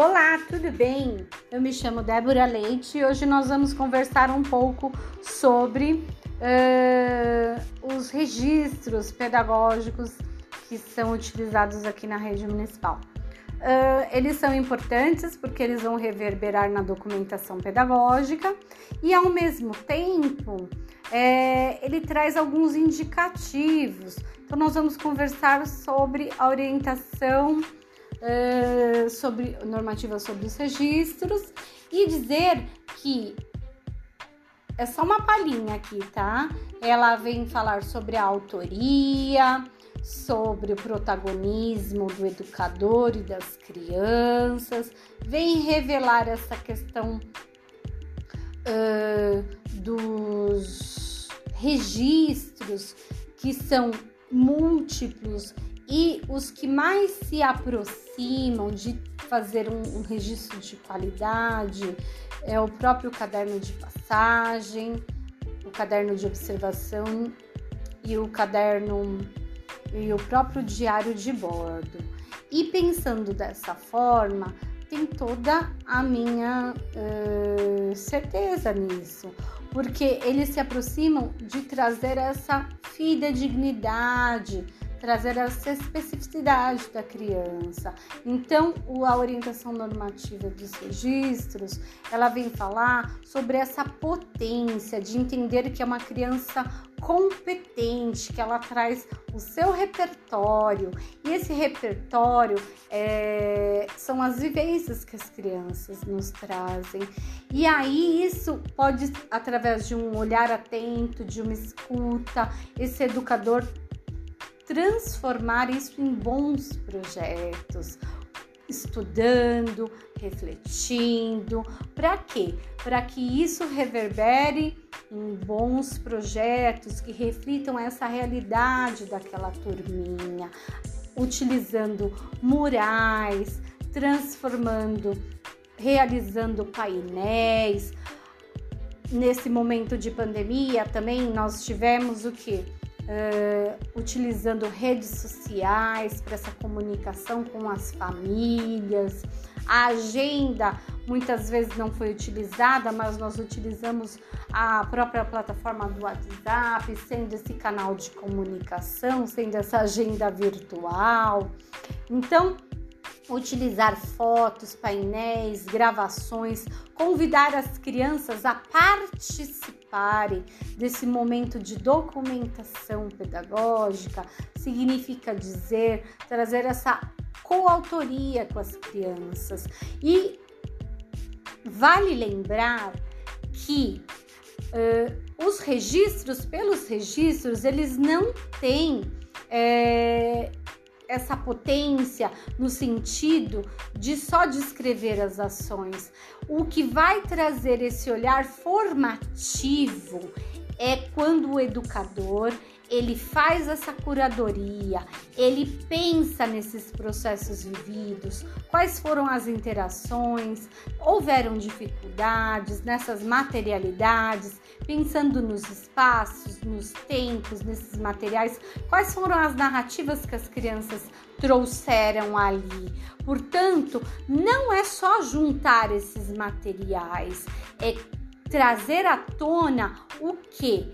Olá, tudo bem? Eu me chamo Débora Leite e hoje nós vamos conversar um pouco sobre uh, os registros pedagógicos que são utilizados aqui na rede municipal. Uh, eles são importantes porque eles vão reverberar na documentação pedagógica e, ao mesmo tempo, é, ele traz alguns indicativos. Então, nós vamos conversar sobre a orientação uh, sobre normativa sobre os registros e dizer que é só uma palhinha aqui, tá? Ela vem falar sobre a autoria, sobre o protagonismo do educador e das crianças, vem revelar essa questão uh, dos registros que são múltiplos os que mais se aproximam de fazer um, um registro de qualidade é o próprio caderno de passagem, o caderno de observação e o caderno e o próprio diário de bordo. E pensando dessa forma, tem toda a minha uh, certeza nisso, porque eles se aproximam de trazer essa fidedignidade, trazer essa especificidade da criança. Então, a orientação normativa dos registros, ela vem falar sobre essa potência de entender que é uma criança competente, que ela traz o seu repertório e esse repertório é, são as vivências que as crianças nos trazem. E aí isso pode, através de um olhar atento, de uma escuta, esse educador transformar isso em bons projetos, estudando, refletindo. Para quê? Para que isso reverbere em bons projetos que reflitam essa realidade daquela turminha, utilizando murais, transformando, realizando painéis. Nesse momento de pandemia também nós tivemos o que? Uh, utilizando redes sociais para essa comunicação com as famílias. A agenda muitas vezes não foi utilizada, mas nós utilizamos a própria plataforma do WhatsApp, sendo esse canal de comunicação, sendo essa agenda virtual. Então, utilizar fotos, painéis, gravações, convidar as crianças a participarem desse momento de documentação pedagógica significa dizer trazer essa coautoria com as crianças. E vale lembrar que uh, os registros, pelos registros, eles não têm é, essa potência no sentido de só descrever as ações. O que vai trazer esse olhar formativo é quando o educador ele faz essa curadoria, ele pensa nesses processos vividos, quais foram as interações, houveram dificuldades nessas materialidades, pensando nos espaços, nos tempos, nesses materiais, quais foram as narrativas que as crianças trouxeram ali. Portanto, não é só juntar esses materiais, é trazer à tona o que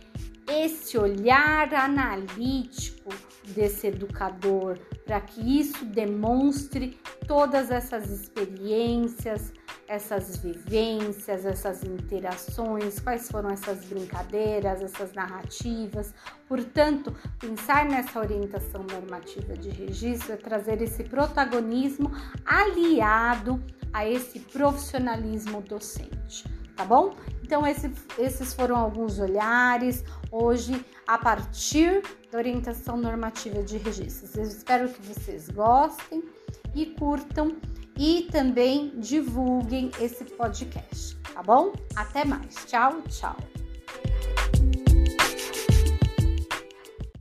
esse olhar analítico desse educador, para que isso demonstre todas essas experiências, essas vivências, essas interações, quais foram essas brincadeiras, essas narrativas. Portanto, pensar nessa orientação normativa de registro é trazer esse protagonismo aliado a esse profissionalismo docente tá bom? Então, esse, esses foram alguns olhares hoje a partir da orientação normativa de registros. Eu espero que vocês gostem e curtam e também divulguem esse podcast, tá bom? Até mais. Tchau, tchau.